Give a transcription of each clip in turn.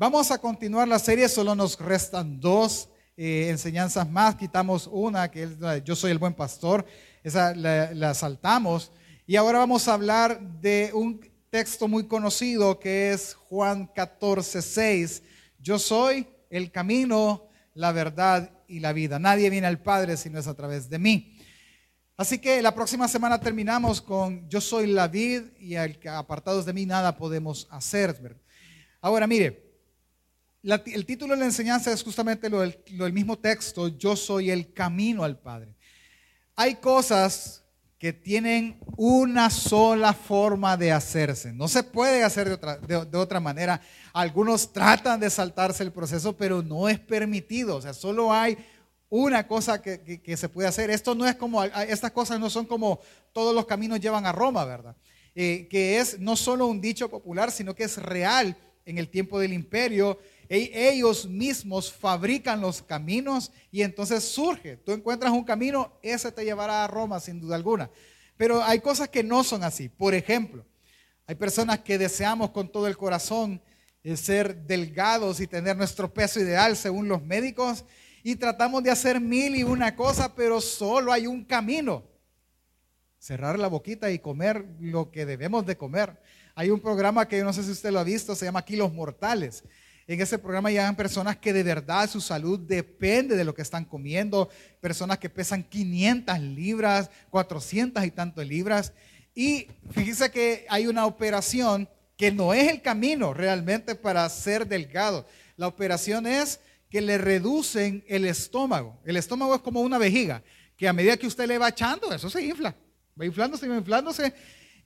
Vamos a continuar la serie, solo nos restan dos eh, enseñanzas más. Quitamos una, que es la Yo soy el buen pastor, esa la, saltamos. Y ahora vamos a hablar de un texto muy conocido que es Juan 14, 6. Yo soy el camino, la verdad y la vida. Nadie viene al Padre si no es a través de mí. Así que la próxima semana terminamos con Yo soy la vid y apartados de mí nada podemos hacer. Ahora mire, el título de la enseñanza es justamente lo del, mismo texto, yo soy el camino al Padre. Hay cosas que tienen una sola forma de hacerse. No se puede hacer de otra, de, otra, manera. Algunos tratan de saltarse el proceso, pero no es permitido. O sea, solo hay una cosa que, se puede hacer. Esto no es como, estas cosas no son como todos los caminos llevan a Roma, ¿verdad? Eh, que es no solo un dicho popular, sino que es real en el tiempo del imperio ellos mismos fabrican los caminos y entonces surge. Tú encuentras un camino, ese te llevará a Roma sin duda alguna. Pero hay cosas que no son así. Por ejemplo, hay personas que deseamos con todo el corazón eh, ser delgados y tener nuestro peso ideal según los médicos y tratamos de hacer mil y una cosa, pero solo hay un camino. Cerrar la boquita y comer lo que debemos de comer. Hay un programa que yo no sé si usted lo ha visto, se llama Kilos Mortales. En ese programa llegan personas que de verdad su salud depende de lo que están comiendo, personas que pesan 500 libras, 400 y tantos libras. Y fíjese que hay una operación que no es el camino realmente para ser delgado. La operación es que le reducen el estómago. El estómago es como una vejiga, que a medida que usted le va echando, eso se infla. Va inflándose va inflándose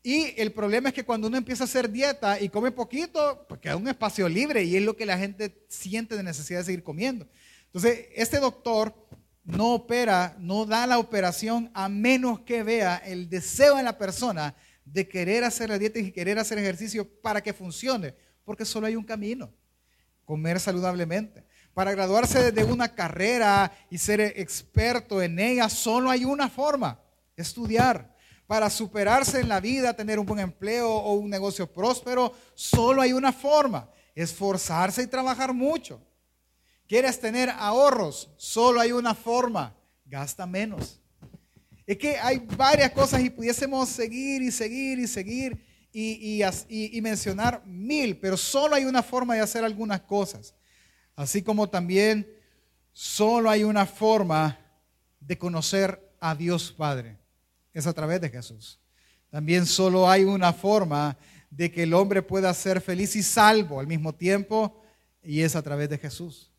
y el problema es que cuando uno empieza a hacer dieta y come poquito, pues queda un espacio libre y es lo que la gente siente de necesidad de seguir comiendo. Entonces, este doctor no opera, no da la operación a menos que vea el deseo en la persona de querer hacer la dieta y querer hacer ejercicio para que funcione, porque solo hay un camino, comer saludablemente. Para graduarse de una carrera y ser experto en ella, solo hay una forma, estudiar para superarse en la vida, tener un buen empleo o un negocio próspero, solo hay una forma, esforzarse y trabajar mucho. ¿Quieres tener ahorros? Solo hay una forma, gasta menos. Es que hay varias cosas y pudiésemos seguir y seguir y seguir y, y, mencionar mil, pero solo hay una forma de hacer algunas cosas. Así como también solo hay una forma de conocer a Dios Padre es a través de Jesús. También solo hay una forma de que el hombre pueda ser feliz y salvo al mismo tiempo y es a través de Jesús.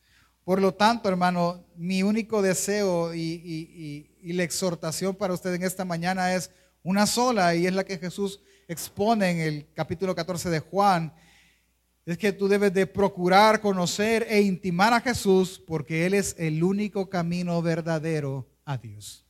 Por lo tanto, hermano, mi único deseo y, la exhortación para usted en esta mañana es una sola y es la que Jesús expone en el capítulo 14 de Juan. Es que tú debes de procurar conocer e intimar a Jesús porque Él es el único camino verdadero a Dios.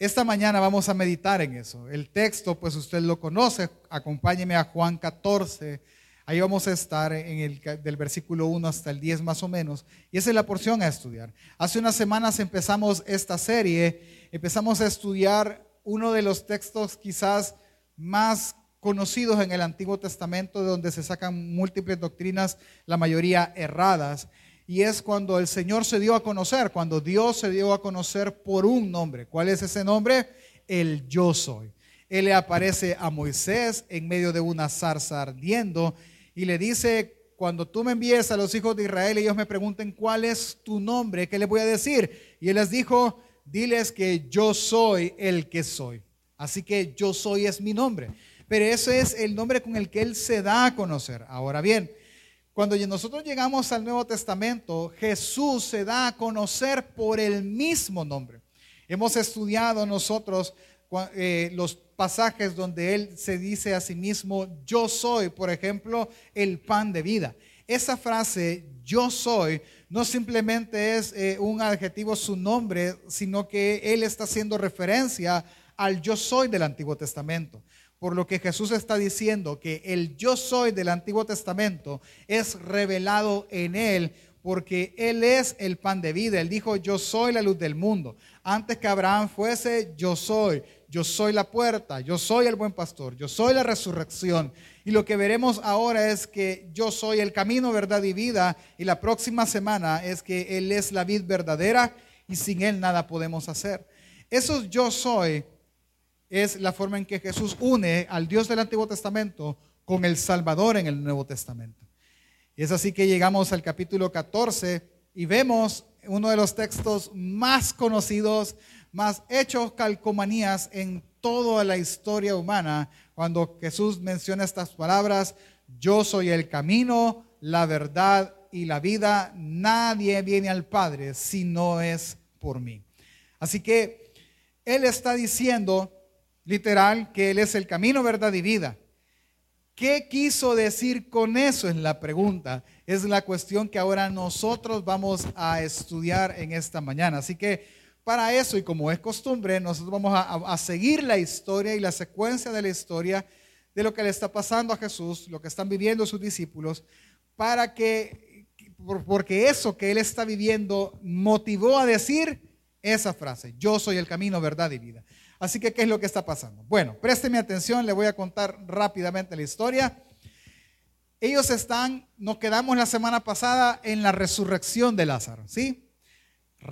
Esta mañana vamos a meditar en eso. El texto, pues usted lo conoce, acompáñeme a Juan 14. Ahí vamos a estar en el del versículo 1 hasta el 10 más o menos. Y esa es la porción a estudiar. Hace unas semanas empezamos esta serie, empezamos a estudiar uno de los textos quizás más conocidos en el Antiguo Testamento, de donde se sacan múltiples doctrinas, la mayoría erradas y es cuando el Señor se dio a conocer, cuando Dios se dio a conocer por un nombre. ¿Cuál es ese nombre? El yo soy. Él le aparece a Moisés en medio de una zarza ardiendo y le dice, cuando tú me envíes a los hijos de Israel, ellos me pregunten, ¿cuál es tu nombre? ¿Qué les voy a decir? Y él les dijo, diles que yo soy el que soy. Así que yo soy es mi nombre. Pero ese es el nombre con el que él se da a conocer. Ahora bien, cuando nosotros llegamos al Nuevo Testamento, Jesús se da a conocer por el mismo nombre. Hemos estudiado nosotros eh, los pasajes donde Él se dice a sí mismo, yo soy, por ejemplo, el pan de vida. Esa frase, yo soy, no simplemente es eh, un adjetivo, su nombre, sino que Él está haciendo referencia al yo soy del Antiguo Testamento por lo que Jesús está diciendo que el yo soy del Antiguo Testamento es revelado en él porque Él es el pan de vida. Él dijo, yo soy la luz del mundo. Antes que Abraham fuese, yo soy. yo soy la puerta, yo soy el buen pastor, yo soy la resurrección. Y lo que veremos ahora es que yo soy el camino, verdad y vida. Y la próxima semana es que Él es la vid verdadera y sin Él nada podemos hacer. Eso yo soy es la forma en que Jesús une al Dios del Antiguo Testamento con el Salvador en el Nuevo Testamento. Y es así que llegamos al capítulo 14 y vemos uno de los textos más conocidos, más hechos calcomanías en toda la historia humana, cuando Jesús menciona estas palabras, yo soy el camino, la verdad y la vida, nadie viene al Padre si no es por mí. Así que Él está diciendo, literal, que Él es el camino, verdad y vida. ¿Qué quiso decir con eso? Es la pregunta. Es la cuestión que ahora nosotros vamos a estudiar en esta mañana. Así que para eso, y como es costumbre, nosotros vamos a, seguir la historia y la secuencia de la historia de lo que le está pasando a Jesús, lo que están viviendo sus discípulos, para que, porque eso que él está viviendo motivó a decir esa frase, yo soy el camino, verdad y vida. Así que, ¿qué es lo que está pasando? Bueno, présteme atención, le voy a contar rápidamente la historia. Ellos están, nos quedamos la semana pasada en la resurrección de Lázaro, ¿sí?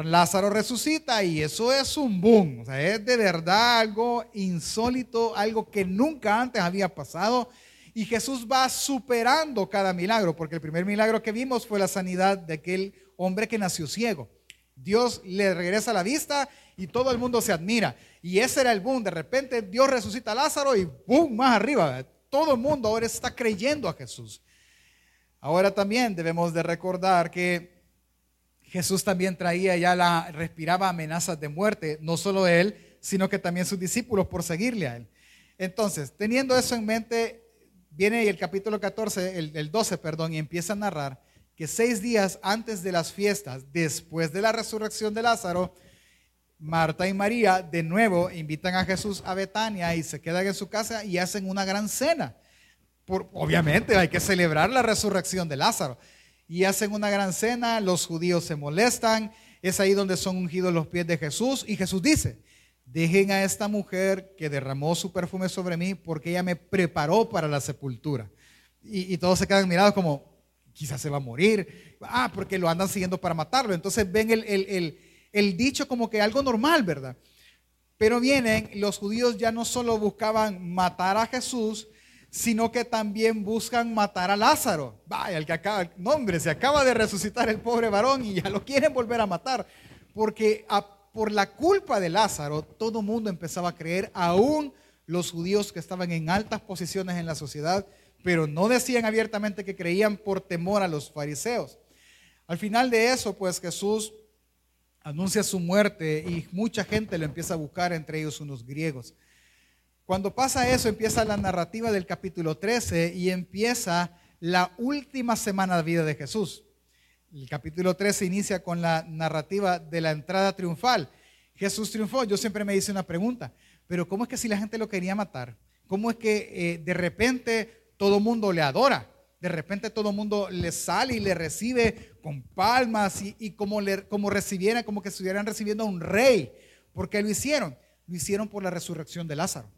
Lázaro resucita y eso es un boom, o sea, es de verdad algo insólito, algo que nunca antes había pasado. Y Jesús va superando cada milagro, porque el primer milagro que vimos fue la sanidad de aquel hombre que nació ciego. Dios le regresa la vista y todo el mundo se admira. Y ese era el boom. De repente Dios resucita a Lázaro y boom, más arriba. Todo el mundo ahora está creyendo a Jesús. Ahora también debemos de recordar que Jesús también traía ya la, respiraba amenazas de muerte, no solo él, sino que también sus discípulos por seguirle a él. Entonces, teniendo eso en mente, viene el capítulo 14, el, el 12, perdón, y empieza a narrar que seis días antes de las fiestas, después de la resurrección de Lázaro, Marta y María de nuevo invitan a Jesús a Betania y se quedan en su casa y hacen una gran cena. Por, obviamente hay que celebrar la resurrección de Lázaro. Y hacen una gran cena, los judíos se molestan, es ahí donde son ungidos los pies de Jesús y Jesús dice, dejen a esta mujer que derramó su perfume sobre mí porque ella me preparó para la sepultura. Y, todos se quedan mirados como, quizás se va a morir, ah, porque lo andan siguiendo para matarlo. Entonces ven el, el el dicho como que algo normal, ¿verdad? Pero vienen, los judíos ya no solo buscaban matar a Jesús, sino que también buscan matar a Lázaro. Vaya, el que acaba, no hombre, se acaba de resucitar el pobre varón y ya lo quieren volver a matar. Porque por la culpa de Lázaro, todo el mundo empezaba a creer, aún los judíos que estaban en altas posiciones en la sociedad, pero no decían abiertamente que creían por temor a los fariseos. Al final de eso, pues Jesús anuncia su muerte y mucha gente lo empieza a buscar, entre ellos unos griegos. Cuando pasa eso, empieza la narrativa del capítulo 13 y empieza la última semana de vida de Jesús. El capítulo 13 inicia con la narrativa de la entrada triunfal. Jesús triunfó. Yo siempre me hice una pregunta, pero ¿cómo es que si la gente lo quería matar? ¿Cómo es que eh, de repente todo mundo le adora? de repente todo el mundo le sale y le recibe con palmas y, como, le, como recibiera, como que estuvieran recibiendo a un rey. ¿Por qué lo hicieron? Lo hicieron por la resurrección de Lázaro.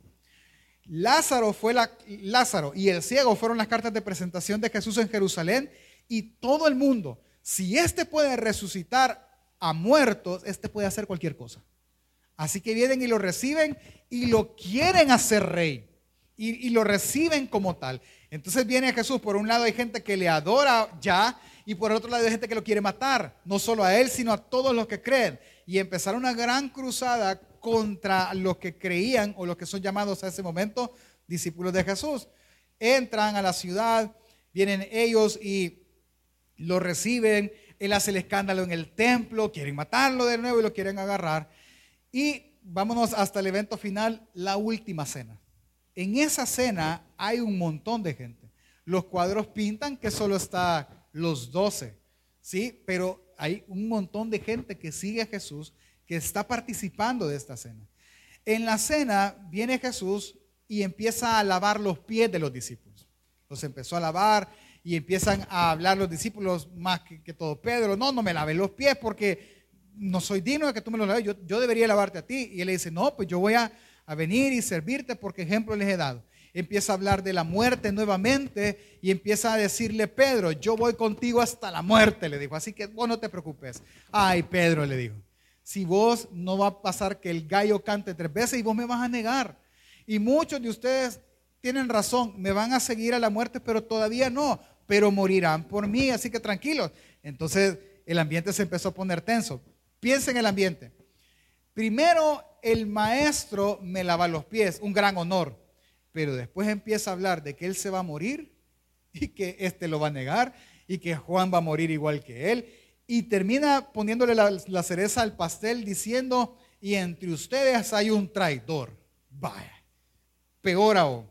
Lázaro fue la, Lázaro y el ciego fueron las cartas de presentación de Jesús en Jerusalén y todo el mundo, si éste puede resucitar a muertos, éste puede hacer cualquier cosa. Así que vienen y lo reciben y lo quieren hacer rey y, lo reciben como tal. Entonces viene Jesús, por un lado hay gente que le adora ya y por otro lado hay gente que lo quiere matar, no solo a él, sino a todos los que creen. Y empezar una gran cruzada contra los que creían o los que son llamados a ese momento discípulos de Jesús. Entran a la ciudad, vienen ellos y lo reciben, él hace el escándalo en el templo, quieren matarlo de nuevo y lo quieren agarrar. Y vámonos hasta el evento final, la última cena. En esa cena hay un montón de gente. Los cuadros pintan que solo está los doce, ¿sí? Pero hay un montón de gente que sigue a Jesús, que está participando de esta cena. En la cena viene Jesús y empieza a lavar los pies de los discípulos. Los empezó a lavar y empiezan a hablar los discípulos más que, todo Pedro. No, no me laves los pies porque no soy digno de que tú me los laves. Yo, yo debería lavarte a ti. Y él le dice, no, pues yo voy a, a venir y servirte porque ejemplo les he dado. Empieza a hablar de la muerte nuevamente y empieza a decirle, Pedro, yo voy contigo hasta la muerte, le dijo. Así que vos no te preocupes. Ay, Pedro, le dijo, si vos no va a pasar que el gallo cante tres veces y vos me vas a negar. Y muchos de ustedes tienen razón, me van a seguir a la muerte, pero todavía no, pero morirán por mí, así que tranquilos. Entonces el ambiente se empezó a poner tenso. Piensa en el ambiente. Primero, el maestro me lava los pies, un gran honor, pero después empieza a hablar de que él se va a morir y que éste lo va a negar y que Juan va a morir igual que él. Y termina poniéndole la, cereza al pastel diciendo, y entre ustedes hay un traidor. Vaya, peor aún.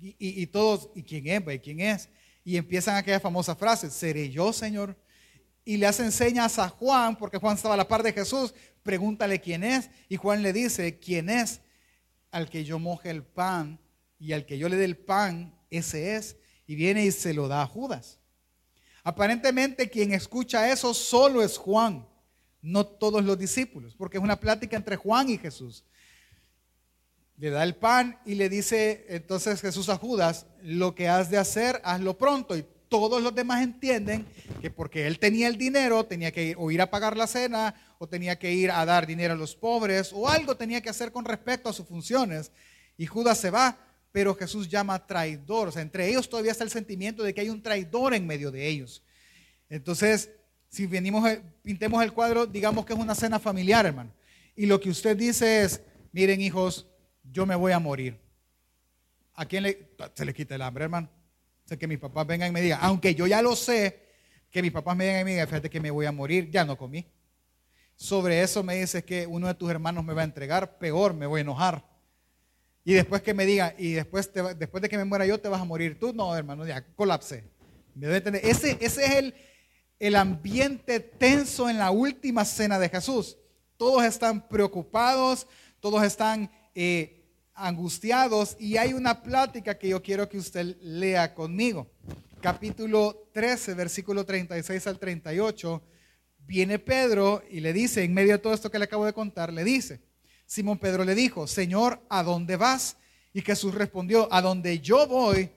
Y, todos, ¿y quién es? ¿Y quién es? Y empiezan aquella famosa frase, ¿seré yo, Señor? Y le hacen señas a Juan, porque Juan estaba a la par de Jesús, pregúntale quién es. Y Juan le dice, ¿quién es? Al que yo moje el pan y al que yo le dé el pan, ese es. Y viene y se lo da a Judas. Aparentemente quien escucha eso solo es Juan, no todos los discípulos, porque es una plática entre Juan y Jesús le da el pan y le dice entonces Jesús a Judas, lo que has de hacer, hazlo pronto. Y todos los demás entienden que porque él tenía el dinero, tenía que ir o ir a pagar la cena, o tenía que ir a dar dinero a los pobres, o algo tenía que hacer con respecto a sus funciones. Y Judas se va, pero Jesús llama traidor. O sea, entre ellos todavía está el sentimiento de que hay un traidor en medio de ellos. Entonces, si venimos, eh, pintemos el cuadro, digamos que es una cena familiar, hermano. Y lo que usted dice es, miren hijos, yo me voy a morir. ¿A quién le, se le quita el hambre, hermano? O sea, que mis papás vengan y me digan, aunque yo ya lo sé, que mis papás me digan y me digan, fíjate que me voy a morir, ya no comí. Sobre eso me dices que uno de tus hermanos me va a entregar, peor, me voy a enojar. Y después que me diga, y después, después de que me muera yo, te vas a morir tú. No, hermano, ya colapsé. ¿Me entender? Ese, ese es el, el ambiente tenso en la última cena de Jesús. Todos están preocupados, todos están eh, angustiados y hay una plática que yo quiero que usted lea conmigo. Capítulo 13, versículo 36 al 38. Viene Pedro y le dice, en medio de todo esto que le acabo de contar, le dice, Simón Pedro le dijo, Señor, ¿a dónde vas? Y Jesús respondió, a donde yo voy,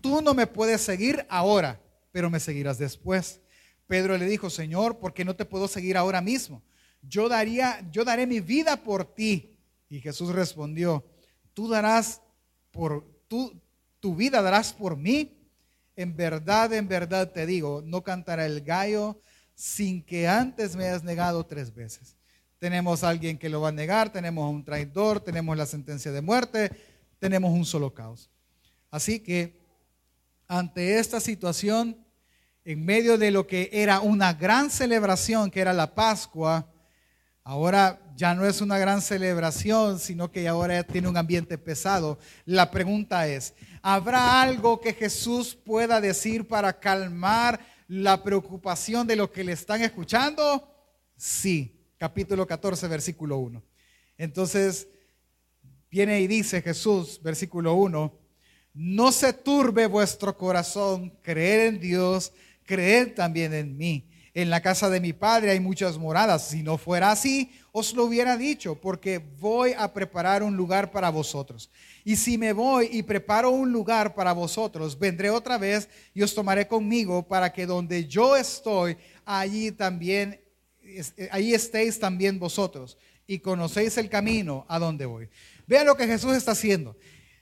tú no me puedes seguir ahora, pero me seguirás después. Pedro le dijo, Señor, ¿por qué no te puedo seguir ahora mismo? Yo daría, yo daré mi vida por ti. Y Jesús respondió, tú darás por, tú, tu vida darás por mí. En verdad, en verdad te digo, no cantará el gallo sin que antes me hayas negado tres veces. Tenemos a alguien que lo va a negar, tenemos a un traidor, tenemos la sentencia de muerte, tenemos un solo caos. Así que ante esta situación, en medio de lo que era una gran celebración, que era la Pascua, Ahora ya no es una gran celebración, sino que ahora tiene un ambiente pesado. La pregunta es, ¿habrá algo que Jesús pueda decir para calmar la preocupación de los que le están escuchando? Sí, capítulo 14, versículo 1. Entonces, viene y dice Jesús, versículo 1, no se turbe vuestro corazón, creer en Dios, creer también en mí. En la casa de mi padre hay muchas moradas. Si no fuera así, os lo hubiera dicho, porque voy a preparar un lugar para vosotros. Y si me voy y preparo un lugar para vosotros, vendré otra vez y os tomaré conmigo para que donde yo estoy, allí también, ahí estéis también vosotros. Y conocéis el camino a donde voy. Vean lo que Jesús está haciendo.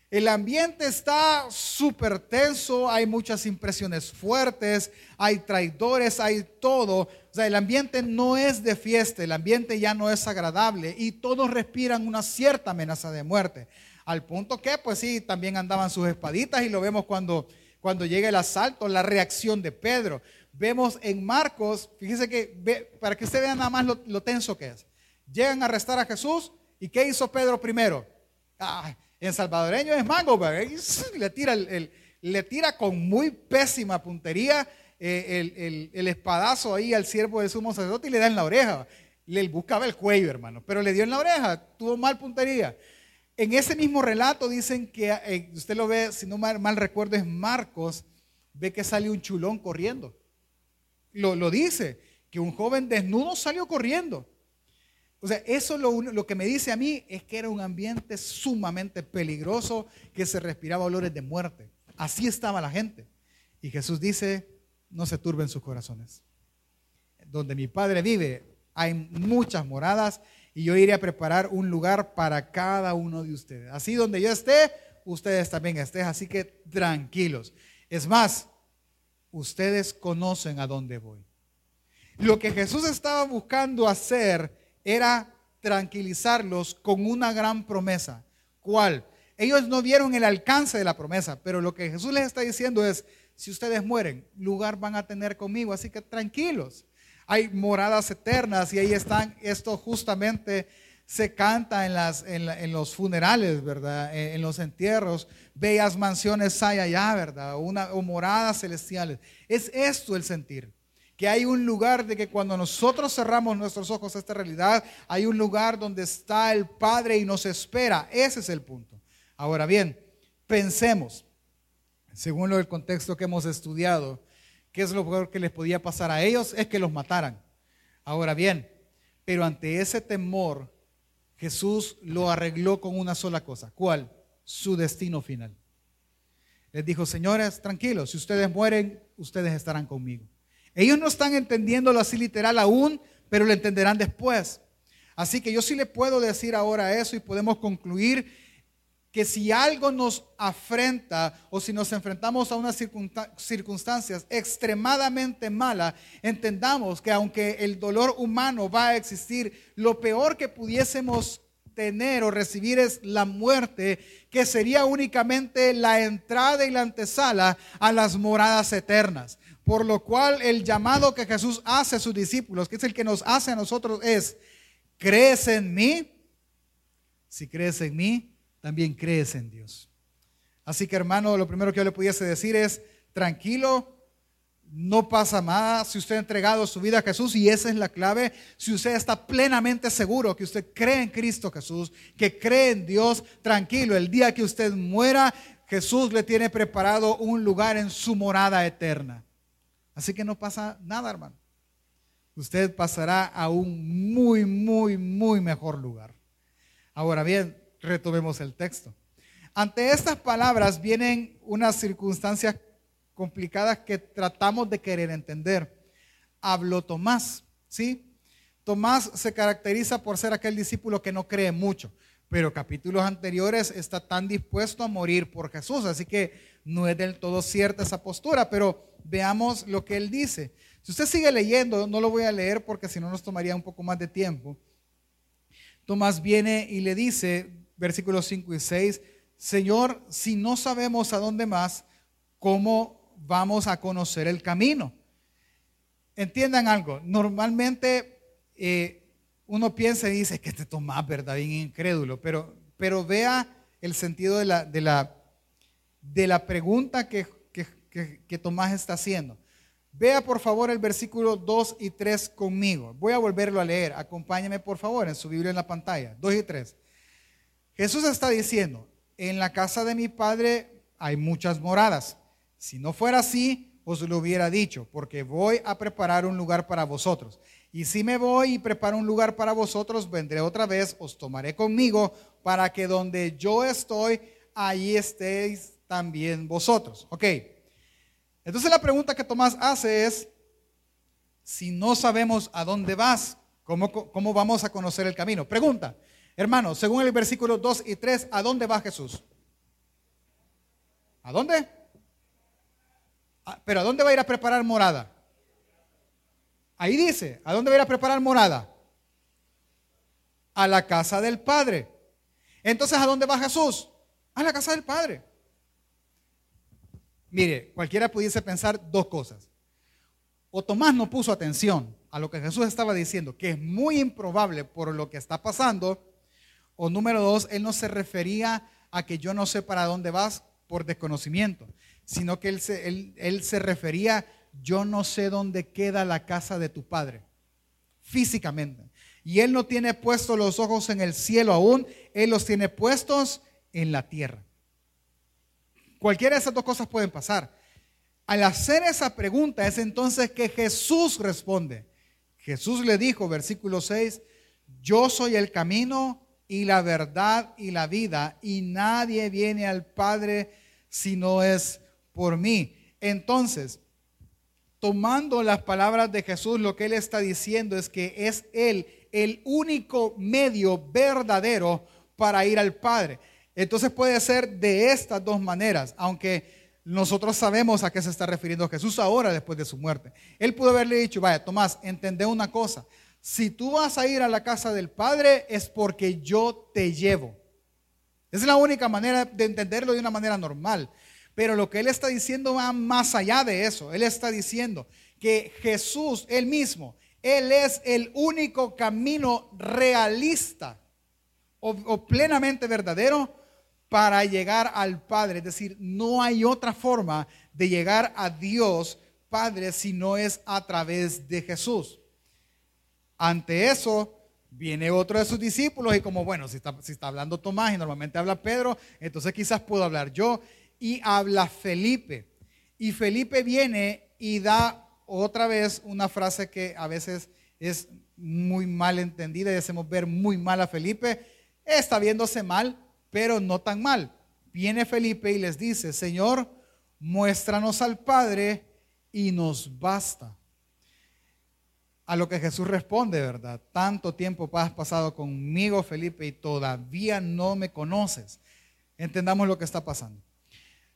El ambiente está súper tenso, hay muchas impresiones fuertes, hay traidores, hay todo. O sea, el ambiente no es de fiesta, el ambiente ya no es agradable y todos respiran una cierta amenaza de muerte. Al punto que, pues sí, también andaban sus espaditas y lo vemos cuando, cuando llega el asalto, la reacción de Pedro. Vemos en Marcos, fíjese que, para que usted vea nada más lo, tenso que es. Llegan a arrestar a Jesús y ¿qué hizo Pedro primero? En salvadoreño es mango, le tira, el, le tira con muy pésima puntería eh, el, espadazo ahí al siervo del sumo sacerdote y le da en la oreja. Le buscaba el cuello, hermano, pero le dio en la oreja, tuvo mal puntería. En ese mismo relato dicen que, eh, usted lo ve, si no mal, recuerdo, es Marcos, ve que sale un chulón corriendo. Lo dice, que un joven desnudo salió corriendo. O sea, eso lo, lo que me dice a mí es que era un ambiente sumamente peligroso, que se respiraba olores de muerte. Así estaba la gente. Y Jesús dice, no se turben sus corazones. Donde mi Padre vive, hay muchas moradas y yo iré a preparar un lugar para cada uno de ustedes. Así donde yo esté, ustedes también estén. Así que tranquilos. Es más, ustedes conocen a dónde voy. Lo que Jesús estaba buscando hacer era tranquilizarlos con una gran promesa. ¿Cuál? Ellos no vieron el alcance de la promesa, pero lo que Jesús les está diciendo es, si ustedes mueren, lugar van a tener conmigo, así que tranquilos. Hay moradas eternas y ahí están, esto justamente se canta en, las, en, los funerales, ¿verdad? En, los entierros, bellas mansiones hay allá, ¿verdad? Una, o moradas celestiales. Es esto el sentir que hay un lugar de que cuando nosotros cerramos nuestros ojos a esta realidad, hay un lugar donde está el Padre y nos espera. Ese es el punto. Ahora bien, pensemos, según el contexto que hemos estudiado, ¿qué es lo peor que les podía pasar a ellos? Es que los mataran. Ahora bien, pero ante ese temor, Jesús lo arregló con una sola cosa. ¿Cuál? Su destino final. Les dijo, señores, tranquilos, si ustedes mueren, ustedes estarán conmigo. Ellos no están entendiéndolo así literal aún, pero lo entenderán después. Así que yo sí le puedo decir ahora eso y podemos concluir que si algo nos afrenta o si nos enfrentamos a unas circunstancias extremadamente malas, entendamos que aunque el dolor humano va a existir, lo peor que pudiésemos tener o recibir es la muerte, que sería únicamente la entrada y la antesala a las moradas eternas. Por lo cual el llamado que Jesús hace a sus discípulos, que es el que nos hace a nosotros, es, ¿crees en mí? Si crees en mí, también crees en Dios. Así que hermano, lo primero que yo le pudiese decir es, tranquilo, no pasa nada si usted ha entregado su vida a Jesús y esa es la clave. Si usted está plenamente seguro que usted cree en Cristo Jesús, que cree en Dios, tranquilo, el día que usted muera, Jesús le tiene preparado un lugar en su morada eterna. Así que no pasa nada, hermano. Usted pasará a un muy, muy, muy mejor lugar. Ahora bien, retomemos el texto. Ante estas palabras vienen unas circunstancias complicadas que tratamos de querer entender. Habló Tomás, ¿sí? Tomás se caracteriza por ser aquel discípulo que no cree mucho, pero capítulos anteriores está tan dispuesto a morir por Jesús, así que no es del todo cierta esa postura, pero veamos lo que él dice. Si usted sigue leyendo, no lo voy a leer porque si no nos tomaría un poco más de tiempo. Tomás viene y le dice, versículos 5 y 6, Señor, si no sabemos a dónde más, ¿cómo vamos a conocer el camino? Entiendan algo, normalmente eh, uno piensa y dice que este Tomás, ¿verdad? Bien incrédulo, pero, pero vea el sentido de la, de la, de la pregunta que que, Tomás está haciendo. Vea por favor el versículo 2 y 3 conmigo. Voy a volverlo a leer. Acompáñeme por favor en su Biblia en la pantalla. 2 y 3. Jesús está diciendo, en la casa de mi Padre hay muchas moradas. Si no fuera así, os lo hubiera dicho, porque voy a preparar un lugar para vosotros. Y si me voy y preparo un lugar para vosotros, vendré otra vez, os tomaré conmigo, para que donde yo estoy, ahí estéis también vosotros. Ok. Entonces la pregunta que Tomás hace es, si no sabemos a dónde vas, ¿cómo, cómo vamos a conocer el camino? Pregunta, hermano, según el versículo 2 y 3, ¿a dónde va Jesús? ¿A dónde? Ah, pero ¿a dónde va a ir a preparar morada? Ahí dice, ¿a dónde va a ir a preparar morada? A la casa del Padre. Entonces, ¿a dónde va Jesús? A la casa del Padre. Mire, cualquiera pudiese pensar dos cosas. O Tomás no puso atención a lo que Jesús estaba diciendo, que es muy improbable por lo que está pasando. O número dos, él no se refería a que yo no sé para dónde vas por desconocimiento, sino que él se, él se refería, yo no sé dónde queda la casa de tu padre, físicamente. Y él no tiene puestos los ojos en el cielo aún, él los tiene puestos en la tierra. Cualquiera de esas dos cosas pueden pasar. Al hacer esa pregunta es entonces que Jesús responde. Jesús le dijo, versículo 6, yo soy el camino y la verdad y la vida, y nadie viene al Padre si no es por mí. Entonces, tomando las palabras de Jesús, lo que él está diciendo es que es él el único medio verdadero para ir al Padre. Entonces puede ser de estas dos maneras, aunque nosotros sabemos a qué se está refiriendo Jesús ahora después de su muerte. Él pudo haberle dicho, vaya, Tomás, entendé una cosa. Si tú vas a ir a la casa del Padre es porque yo te llevo. Es la única manera de entenderlo de una manera normal. Pero lo que él está diciendo va más allá de eso. Él está diciendo que Jesús, él mismo, él es el único camino realista o, plenamente verdadero para llegar al Padre. Es decir, no hay otra forma de llegar a Dios Padre si no es a través de Jesús. Ante eso, viene otro de sus discípulos y como, bueno, si está, si está hablando Tomás y normalmente habla Pedro, entonces quizás puedo hablar yo y habla Felipe. Y Felipe viene y da otra vez una frase que a veces es muy mal entendida y hacemos ver muy mal a Felipe. Está viéndose mal, pero no tan mal. Viene Felipe y les dice, Señor, muéstranos al Padre y nos basta. A lo que Jesús responde, ¿verdad? Tanto tiempo has pasado conmigo, Felipe, y todavía no me conoces. Entendamos lo que está pasando.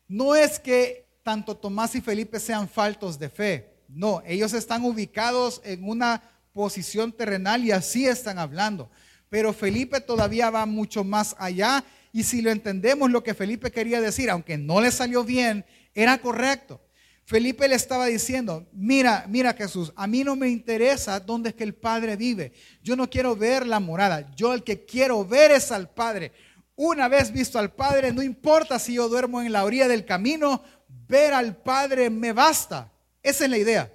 No es que tanto Tomás y Felipe sean faltos de fe. No, ellos están ubicados en una posición terrenal y así están hablando. Pero Felipe todavía va mucho más allá y si lo entendemos lo que Felipe quería decir, aunque no le salió bien, era correcto. Felipe le estaba diciendo, mira, mira Jesús, a mí no me interesa dónde es que el Padre vive. Yo no quiero ver la morada. Yo el que quiero ver es al Padre. Una vez visto al Padre, no importa si yo duermo en la orilla del camino, ver al Padre me basta. Esa es la idea.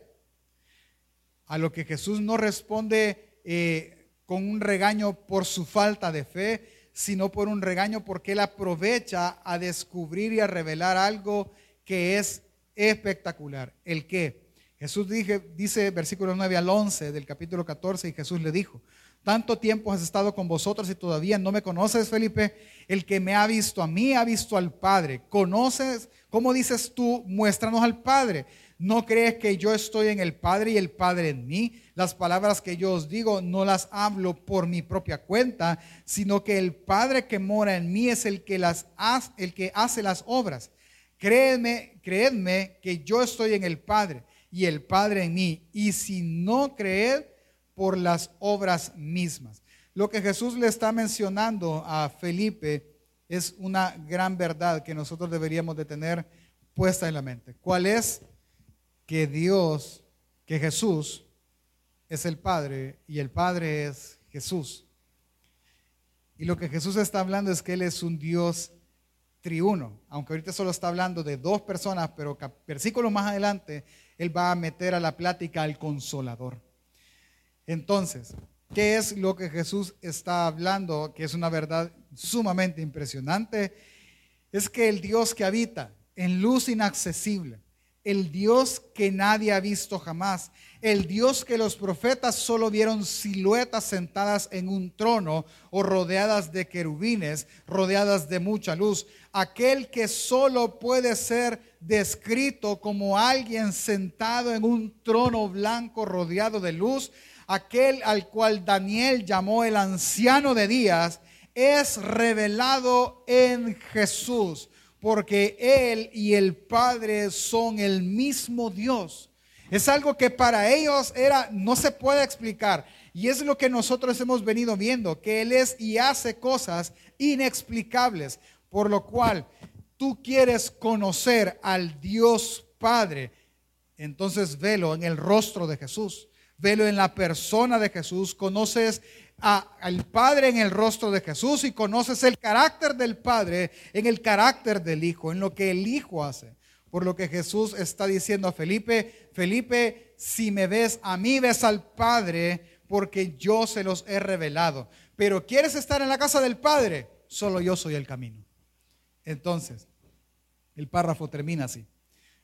A lo que Jesús no responde eh, con un regaño por su falta de fe, sino por un regaño porque Él aprovecha a descubrir y a revelar algo que es espectacular. ¿El qué? Jesús dije, dice versículo 9 al 11 del capítulo 14 y Jesús le dijo, tanto tiempo has estado con vosotros y todavía no me conoces, Felipe. El que me ha visto a mí ha visto al Padre. ¿Conoces? ¿Cómo dices tú? Muéstranos al Padre. ¿No crees que yo estoy en el Padre y el Padre en mí? Las palabras que yo os digo no las hablo por mi propia cuenta, sino que el Padre que mora en mí es el que, las hace, el que hace las obras. Créedme, creedme que yo estoy en el Padre y el Padre en mí. Y si no creed, por las obras mismas. Lo que Jesús le está mencionando a Felipe es una gran verdad que nosotros deberíamos de tener puesta en la mente. ¿Cuál es? Que Dios, que Jesús es el Padre y el Padre es Jesús. Y lo que Jesús está hablando es que Él es un Dios triuno, aunque ahorita solo está hablando de dos personas, pero versículo más adelante Él va a meter a la plática al consolador. Entonces, ¿qué es lo que Jesús está hablando? Que es una verdad sumamente impresionante. Es que el Dios que habita en luz inaccesible, el Dios que nadie ha visto jamás, el Dios que los profetas solo vieron siluetas sentadas en un trono o rodeadas de querubines, rodeadas de mucha luz, aquel que solo puede ser descrito como alguien sentado en un trono blanco rodeado de luz, aquel al cual Daniel llamó el anciano de días, es revelado en Jesús, porque Él y el Padre son el mismo Dios. Es algo que para ellos era, no se puede explicar. Y es lo que nosotros hemos venido viendo, que Él es y hace cosas inexplicables, por lo cual tú quieres conocer al Dios Padre, entonces velo en el rostro de Jesús velo en la persona de Jesús, conoces al Padre en el rostro de Jesús y conoces el carácter del Padre en el carácter del Hijo, en lo que el Hijo hace. Por lo que Jesús está diciendo a Felipe, Felipe, si me ves a mí, ves al Padre, porque yo se los he revelado. Pero ¿quieres estar en la casa del Padre? Solo yo soy el camino. Entonces, el párrafo termina así.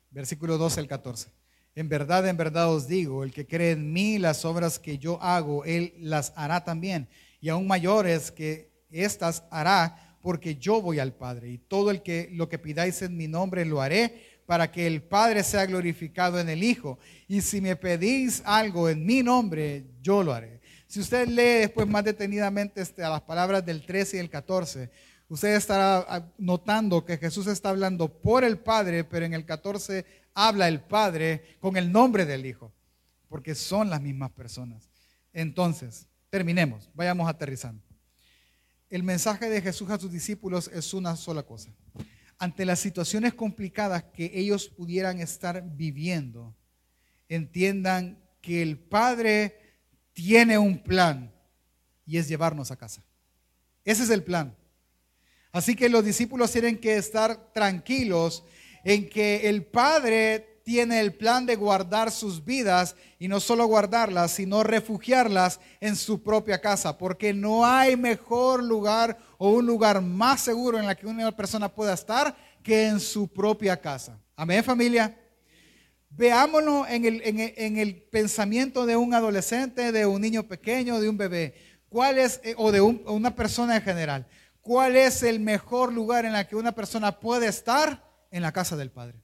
Versículo 12 al 14. En verdad, en verdad os digo, el que cree en mí, las obras que yo hago, él las hará también. Y aún mayores que éstas hará, porque yo voy al Padre. Y todo el que lo que pidáis en mi nombre lo haré, para que el Padre sea glorificado en el Hijo. Y si me pedís algo en mi nombre, yo lo haré. Si usted lee después más detenidamente este, las palabras del 13 y el 14, usted estará ah, notando que Jesús está hablando por el Padre, pero en el 14 habla el Padre con el nombre del Hijo, porque son las mismas personas. Entonces, terminemos, vayamos aterrizando. El mensaje de Jesús a sus discípulos es una sola cosa. Ante las situaciones complicadas que ellos pudieran estar viviendo, entiendan que el Padre tiene un plan y es llevarnos a casa. Ese es el plan. Así que los discípulos tienen que estar tranquilos en que el Padre tiene el plan de guardar sus vidas y no solo guardarlas, sino refugiarlas en su propia casa, porque no hay mejor lugar o un lugar más seguro en la que una persona pueda estar que en su propia casa. Amén, familia. Veámonos en el, en pensamiento de un adolescente, de un niño pequeño, de un bebé. ¿Cuál es, eh, o de una persona en general? ¿Cuál es el mejor lugar en la que una persona puede estar? En la casa del Padre.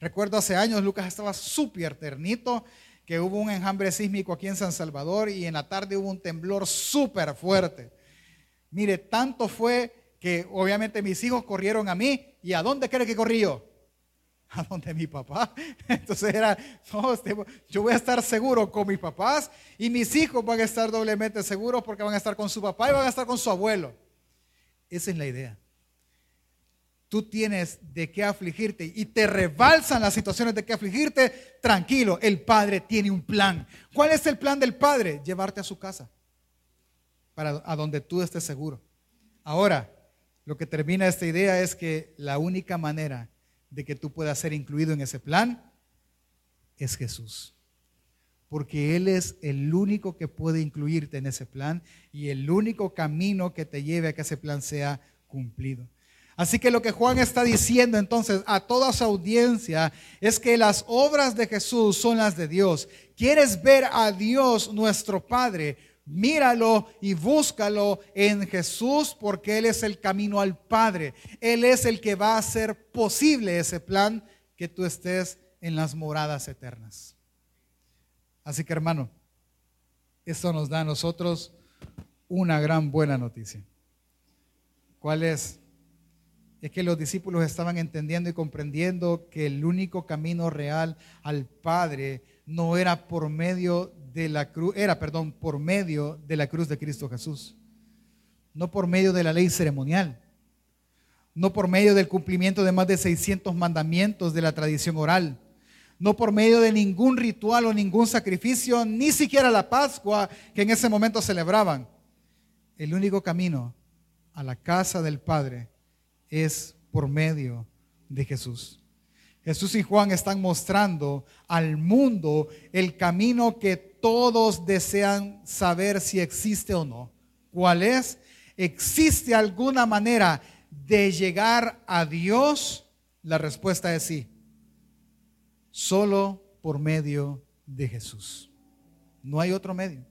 Recuerdo hace años, Lucas estaba súper ternito, que hubo un enjambre sísmico aquí en San Salvador y en la tarde hubo un temblor súper fuerte. Mire, tanto fue que obviamente mis hijos corrieron a mí. ¿Y a dónde cree que corrí yo? A donde mi papá. Entonces era, este, yo voy a estar seguro con mis papás y mis hijos van a estar doblemente seguros porque van a estar con su papá y van a estar con su abuelo. Esa es la idea tú tienes de qué afligirte y te rebalsan las situaciones de qué afligirte, tranquilo, el Padre tiene un plan. ¿Cuál es el plan del Padre? Llevarte a su casa, para a donde tú estés seguro. Ahora, lo que termina esta idea es que la única manera de que tú puedas ser incluido en ese plan es Jesús. Porque Él es el único que puede incluirte en ese plan y el único camino que te lleve a que ese plan sea cumplido. Así que lo que Juan está diciendo entonces a toda su audiencia es que las obras de Jesús son las de Dios. ¿Quieres ver a Dios nuestro Padre? Míralo y búscalo en Jesús porque Él es el camino al Padre. Él es el que va a hacer posible ese plan que tú estés en las moradas eternas. Así que hermano, esto nos da a nosotros una gran buena noticia. ¿Cuál es? es que los discípulos estaban entendiendo y comprendiendo que el único camino real al Padre no era por medio de la cruz, era, perdón, por medio de la cruz de Cristo Jesús. No por medio de la ley ceremonial. No por medio del cumplimiento de más de 600 mandamientos de la tradición oral. No por medio de ningún ritual o ningún sacrificio, ni siquiera la Pascua que en ese momento celebraban. El único camino a la casa del Padre es por medio de Jesús. Jesús y Juan están mostrando al mundo el camino que todos desean saber si existe o no. ¿Cuál es? ¿Existe alguna manera de llegar a Dios? La respuesta es sí. Solo por medio de Jesús. No hay otro medio.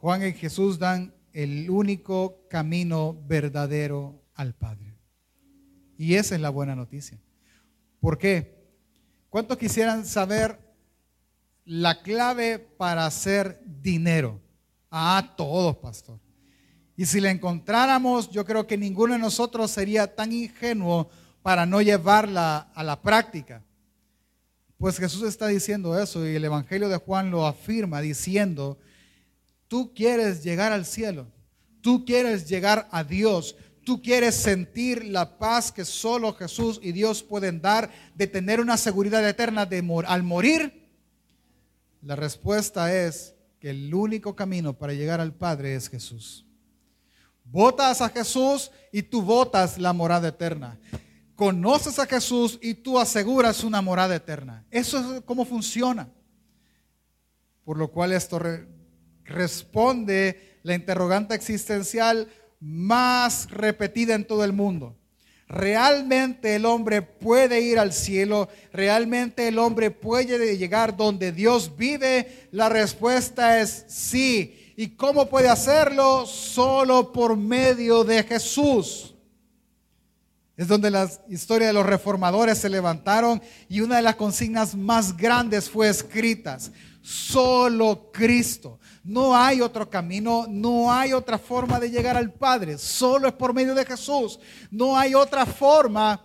Juan y Jesús dan el único camino verdadero al Padre. Y esa es la buena noticia. ¿Por qué? ¿Cuántos quisieran saber la clave para hacer dinero? Ah, todos, pastor. Y si la encontráramos, yo creo que ninguno de nosotros sería tan ingenuo para no llevarla a la práctica. Pues Jesús está diciendo eso y el Evangelio de Juan lo afirma diciendo, tú quieres llegar al cielo, tú quieres llegar a Dios, tú quieres sentir la paz que solo Jesús y Dios pueden dar, de tener una seguridad eterna de al morir, la respuesta es que el único camino para llegar al Padre es Jesús. Votas a Jesús y tú votas la morada eterna. Conoces a Jesús y tú aseguras una morada eterna. Eso es cómo funciona. Por lo cual esto responde la interrogante existencial más repetida en todo el mundo. ¿Realmente el hombre puede ir al cielo? ¿Realmente el hombre puede llegar donde Dios vive? La respuesta es sí. ¿Y cómo puede hacerlo? Solo por medio de Jesús. Es donde la historia de los reformadores se levantaron y una de las consignas más grandes fue escritas. Solo Cristo. No hay otro camino, no hay otra forma de llegar al Padre, solo es por medio de Jesús. No hay otra forma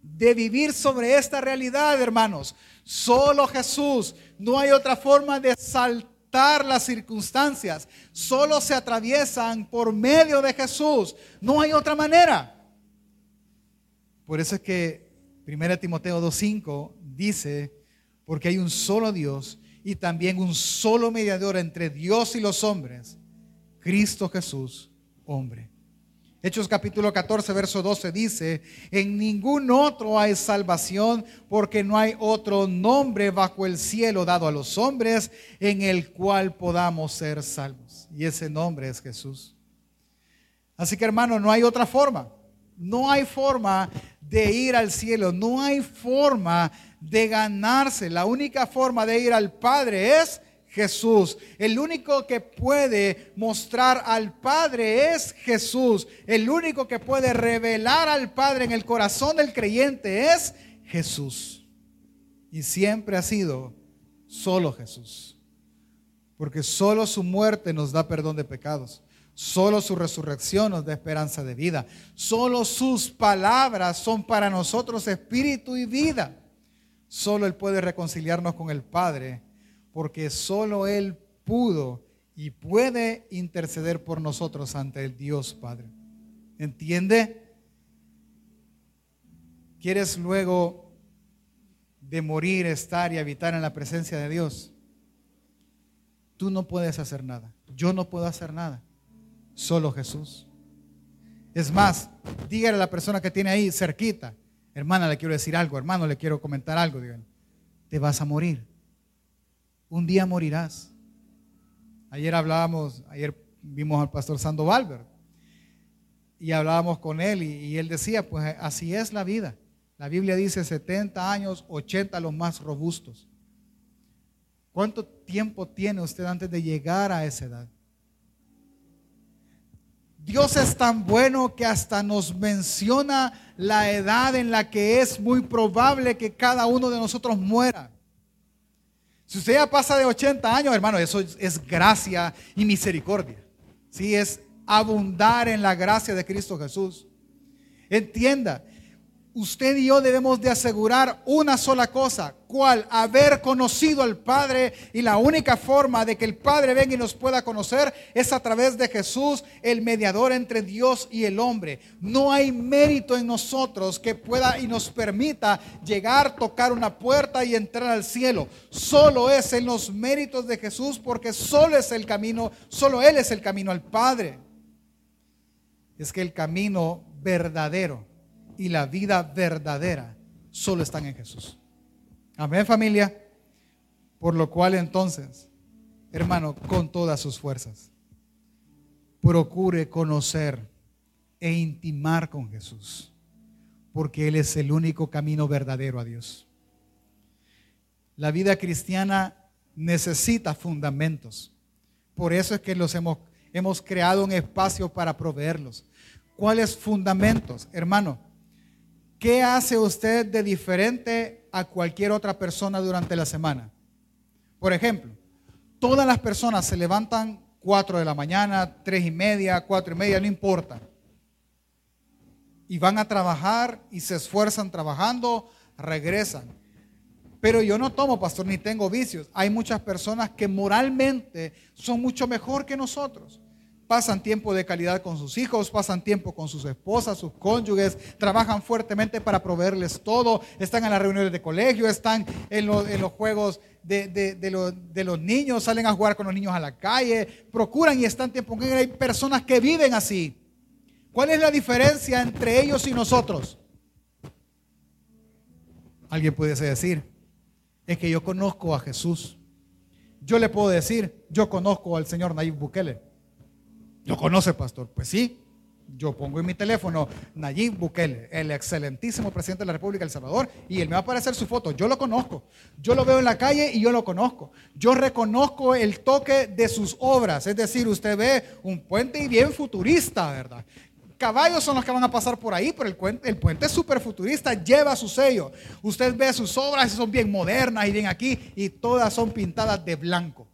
de vivir sobre esta realidad, hermanos. Solo Jesús. No hay otra forma de saltar las circunstancias. Solo se atraviesan por medio de Jesús. No hay otra manera. Por eso es que 1 Timoteo 2.5 dice, porque hay un solo Dios y también un solo mediador entre Dios y los hombres, Cristo Jesús, hombre. Hechos capítulo 14, verso 12 dice, en ningún otro hay salvación porque no hay otro nombre bajo el cielo dado a los hombres en el cual podamos ser salvos. Y ese nombre es Jesús. Así que hermano, no hay otra forma. No hay forma de ir al cielo, no hay forma de ganarse. La única forma de ir al Padre es Jesús. El único que puede mostrar al Padre es Jesús. El único que puede revelar al Padre en el corazón del creyente es Jesús. Y siempre ha sido solo Jesús. Porque solo su muerte nos da perdón de pecados. Solo su resurrección nos da esperanza de vida. Solo sus palabras son para nosotros espíritu y vida. Solo Él puede reconciliarnos con el Padre, porque solo Él pudo y puede interceder por nosotros ante el Dios Padre. ¿Entiende? ¿Quieres luego de morir, estar y habitar en la presencia de Dios? Tú no puedes hacer nada. Yo no puedo hacer nada. Solo Jesús. Es más, dígale a la persona que tiene ahí cerquita, Hermana, le quiero decir algo, hermano, le quiero comentar algo. Digan, te vas a morir. Un día morirás. Ayer hablábamos, ayer vimos al pastor Sandoval, y hablábamos con él y, y, él decía, pues así es la vida. La Biblia dice 70 años, 80 los más robustos. ¿Cuánto tiempo tiene usted antes de llegar a esa edad? Dios es tan bueno que hasta nos menciona la edad en la que es muy probable que cada uno de nosotros muera. Si usted ya pasa de 80 años, hermano, eso es, gracia y misericordia. Sí, es abundar en la gracia de Cristo Jesús. Entienda, usted y yo debemos de asegurar una sola cosa, cual haber conocido al Padre y la única forma de que el Padre venga y nos pueda conocer es a través de Jesús, el mediador entre Dios y el hombre. No hay mérito en nosotros que pueda y nos permita llegar, tocar una puerta y entrar al cielo. Solo es en los méritos de Jesús porque solo es el camino, solo Él es el camino al Padre. Es que el camino verdadero y la vida verdadera solo están en Jesús. Amén familia. Por lo cual entonces, hermano, con todas sus fuerzas, procure conocer e intimar con Jesús, porque Él es el único camino verdadero a Dios. La vida cristiana necesita fundamentos. Por eso es que los hemos, hemos creado un espacio para proveerlos. ¿Cuáles fundamentos, hermano? ¿Qué hace usted de diferente a cualquier otra persona durante la semana? Por ejemplo, todas las personas se levantan 4 de la mañana, 3 y media, 4 y media, no importa. Y van a trabajar y se esfuerzan trabajando, regresan. Pero yo no tomo, pastor, ni tengo vicios. Hay muchas personas que moralmente son mucho mejor que nosotros pasan tiempo de calidad con sus hijos, pasan tiempo con sus esposas, sus cónyuges, trabajan fuertemente para proveerles todo, están en las reuniones de colegio, están en, los juegos de, los niños, salen a jugar con los niños a la calle, procuran y están tiempo con Hay personas que viven así. ¿Cuál es la diferencia entre ellos y nosotros? Alguien puede decir, es que yo conozco a Jesús. Yo le puedo decir, yo conozco al Señor Nayib Bukele. ¿Lo conoce, pastor? Pues sí, Yo pongo en mi teléfono Nayib Bukele, el excelentísimo presidente de la República de El Salvador, y él me va a aparecer su foto. Yo lo conozco. Yo lo veo en la calle y yo lo conozco. Yo reconozco el toque de sus obras. Es decir, usted ve un puente y bien futurista, ¿verdad? Caballos son los que van a pasar por ahí, pero el puente, el puente es súper futurista, lleva su sello. Usted ve sus obras son bien modernas y bien aquí, y todas son pintadas de blanco,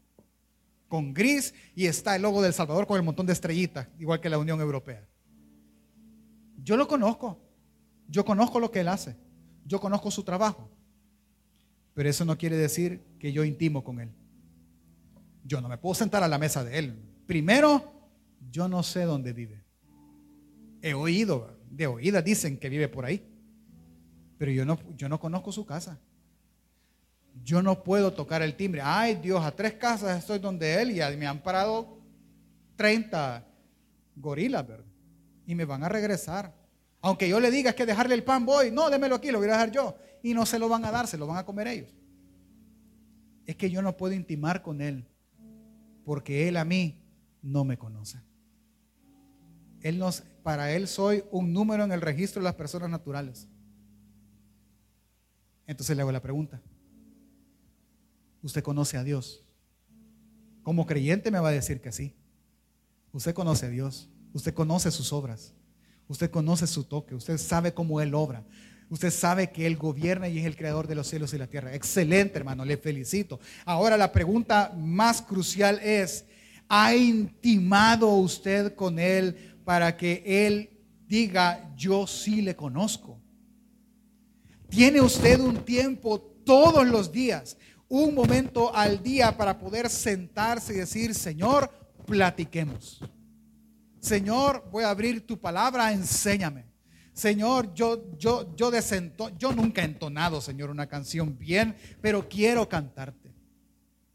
con gris, y está el logo del Salvador con el montón de estrellitas, igual que la Unión Europea. Yo lo conozco. Yo conozco lo que él hace. Yo conozco su trabajo. Pero eso no quiere decir que yo intimo con él. Yo no me puedo sentar a la mesa de él. Primero, yo no sé dónde vive. He oído, de oídas dicen que vive por ahí. Pero yo no, yo no conozco su casa. Yo no puedo tocar el timbre. Ay Dios, a tres casas estoy donde él y me han parado 30 gorilas, ¿verdad? Y me van a regresar. Aunque yo le diga que dejarle el pan, voy, no, démelo aquí, lo voy a dejar yo. Y no se lo van a dar, se lo van a comer ellos. Es que yo no puedo intimar con él, porque él a mí no me conoce. Él nos, para él soy un número en el registro de las personas naturales. Entonces le hago la pregunta. ¿Usted conoce a Dios? Como creyente me va a decir que sí. Usted conoce a Dios. Usted conoce sus obras. Usted conoce su toque, usted sabe cómo Él obra. Usted sabe que Él gobierna y es el creador de los cielos y la tierra. Excelente, hermano, le felicito. Ahora la pregunta más crucial es, ¿ha intimado usted con Él para que Él diga, yo sí le conozco? ¿Tiene usted un tiempo todos los días, un momento al día para poder sentarse y decir, Señor, platiquemos? Señor, voy a abrir tu palabra, enséñame. Señor, yo, yo, yo, desento, yo nunca he entonado, Señor, una canción bien, pero quiero cantarte.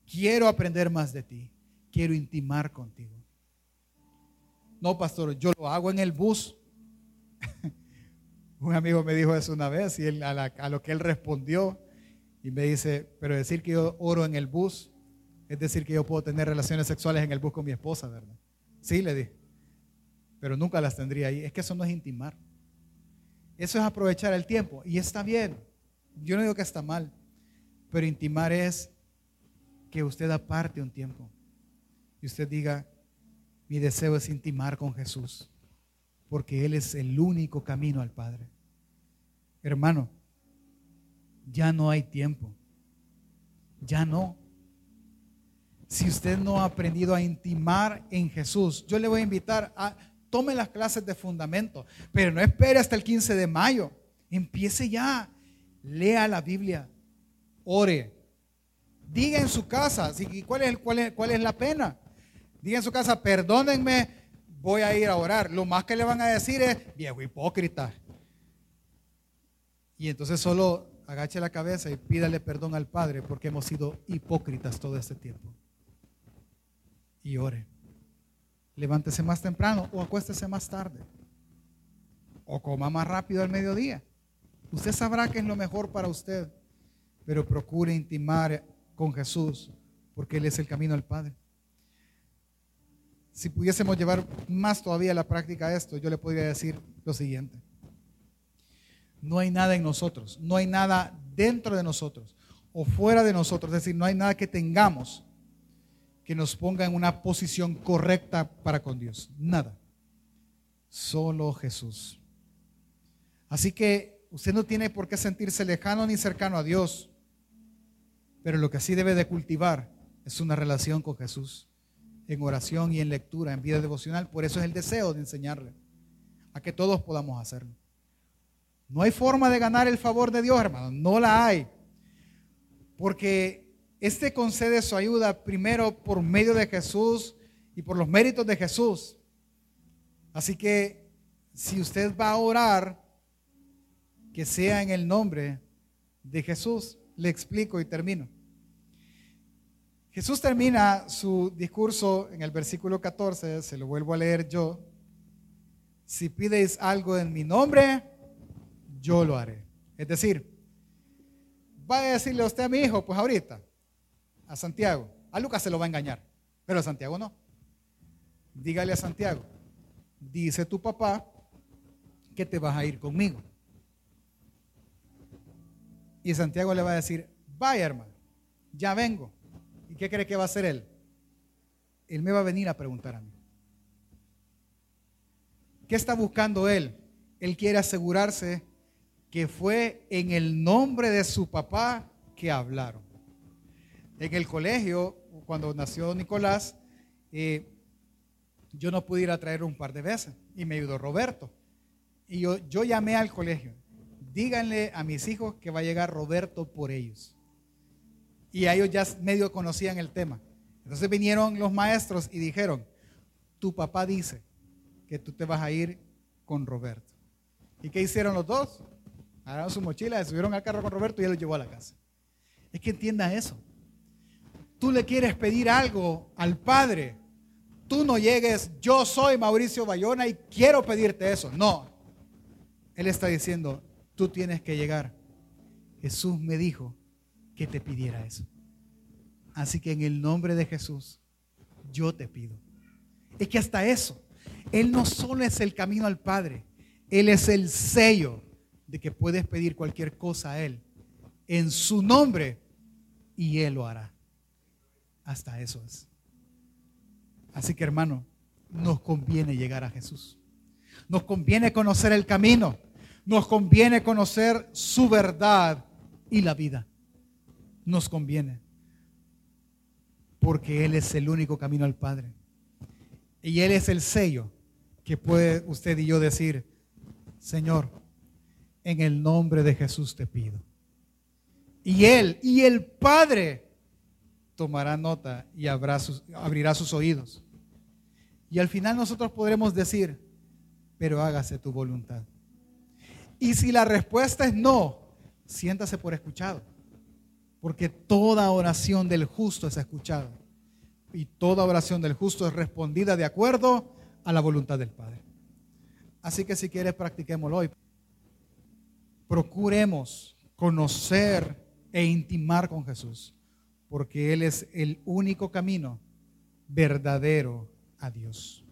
Quiero aprender más de ti. Quiero intimar contigo. No, pastor, yo lo hago en el bus. Un amigo me dijo eso una vez y a, a lo que él respondió y me dice, pero decir que yo oro en el bus es decir que yo puedo tener relaciones sexuales en el bus con mi esposa, ¿verdad? Sí, le dije pero nunca las tendría ahí. Es que eso no es intimar. Eso es aprovechar el tiempo. Y está bien. Yo no digo que está mal. Pero intimar es que usted aparte un tiempo. Y usted diga, mi deseo es intimar con Jesús. Porque Él es el único camino al Padre. Hermano, ya no hay tiempo. Ya no. Si usted no ha aprendido a intimar en Jesús, yo le voy a invitar a tome las clases de fundamento, pero no espere hasta el 15 de mayo. Empiece ya. Lea la Biblia. Ore. Diga en su casa, ¿cuál es, cuál, es, cuál es la pena? Diga en su casa, perdónenme, voy a ir a orar. Lo más que le van a decir es, viejo hipócrita. Y entonces solo agache la cabeza y pídale perdón al Padre porque hemos sido hipócritas todo este tiempo. Y ore. Levántese más temprano o acuéstese más tarde. O coma más rápido al mediodía. Usted sabrá que es lo mejor para usted, pero procure intimar con Jesús porque Él es el camino al Padre. Si pudiésemos llevar más todavía a la práctica esto, yo le podría decir lo siguiente. No hay nada en nosotros, no hay nada dentro de nosotros o fuera de nosotros, es decir, no hay nada que tengamos que nos ponga en una posición correcta para con Dios. Nada. Solo Jesús. Así que usted no tiene por qué sentirse lejano ni cercano a Dios, pero lo que sí debe de cultivar es una relación con Jesús en oración y en lectura, en vida devocional. Por eso es el deseo de enseñarle a que todos podamos hacerlo. No hay forma de ganar el favor de Dios, hermano. No la hay. Porque este concede su ayuda primero por medio de Jesús y por los méritos de Jesús. Así que si usted va a orar, que sea en el nombre de Jesús. Le explico y termino. Jesús termina su discurso en el versículo 14, se lo vuelvo a leer yo. Si pides algo en mi nombre, yo lo haré. Es decir, va a decirle a usted a mi hijo, pues ahorita, a Santiago. A Lucas se lo va a engañar, pero a Santiago no. Dígale a Santiago, dice tu papá que te vas a ir conmigo. Y Santiago le va a decir, vaya hermano, ya vengo. ¿Y qué cree que va a hacer él? Él me va a venir a preguntar a mí. ¿Qué está buscando él? Él quiere asegurarse que fue en el nombre de su papá que hablaron. En el colegio, cuando nació Nicolás, eh, yo no pude ir a traer un par de veces y me ayudó Roberto. Y yo, yo llamé al colegio, díganle a mis hijos que va a llegar Roberto por ellos. Y ellos ya medio conocían el tema. Entonces vinieron los maestros y dijeron, tu papá dice que tú te vas a ir con Roberto. ¿Y qué hicieron los dos? Agarraron su mochila, se subieron al carro con Roberto y él lo llevó a la casa. Es que entienda eso. Tú le quieres pedir algo al Padre. Tú no llegues, yo soy Mauricio Bayona y quiero pedirte eso. No. Él está diciendo, tú tienes que llegar. Jesús me dijo que te pidiera eso. Así que en el nombre de Jesús, yo te pido. Es que hasta eso, Él no solo es el camino al Padre, Él es el sello de que puedes pedir cualquier cosa a Él en su nombre y Él lo hará. Hasta eso es. Así que hermano, nos conviene llegar a Jesús. Nos conviene conocer el camino. Nos conviene conocer su verdad y la vida. Nos conviene porque Él es el único camino al Padre. Y Él es el sello que puede usted y yo decir, Señor, en el nombre de Jesús te pido. Y Él y el Padre tomará nota y abrirá sus oídos. Y al final nosotros podremos decir, pero hágase tu voluntad. Y si la respuesta es no, siéntase por escuchado porque toda oración del justo es escuchada y toda oración del justo es respondida de acuerdo a la voluntad del Padre. Así que si quieres, practiquémoslo hoy. Procuremos conocer e intimar con Jesús, porque Él es el único camino verdadero a Dios.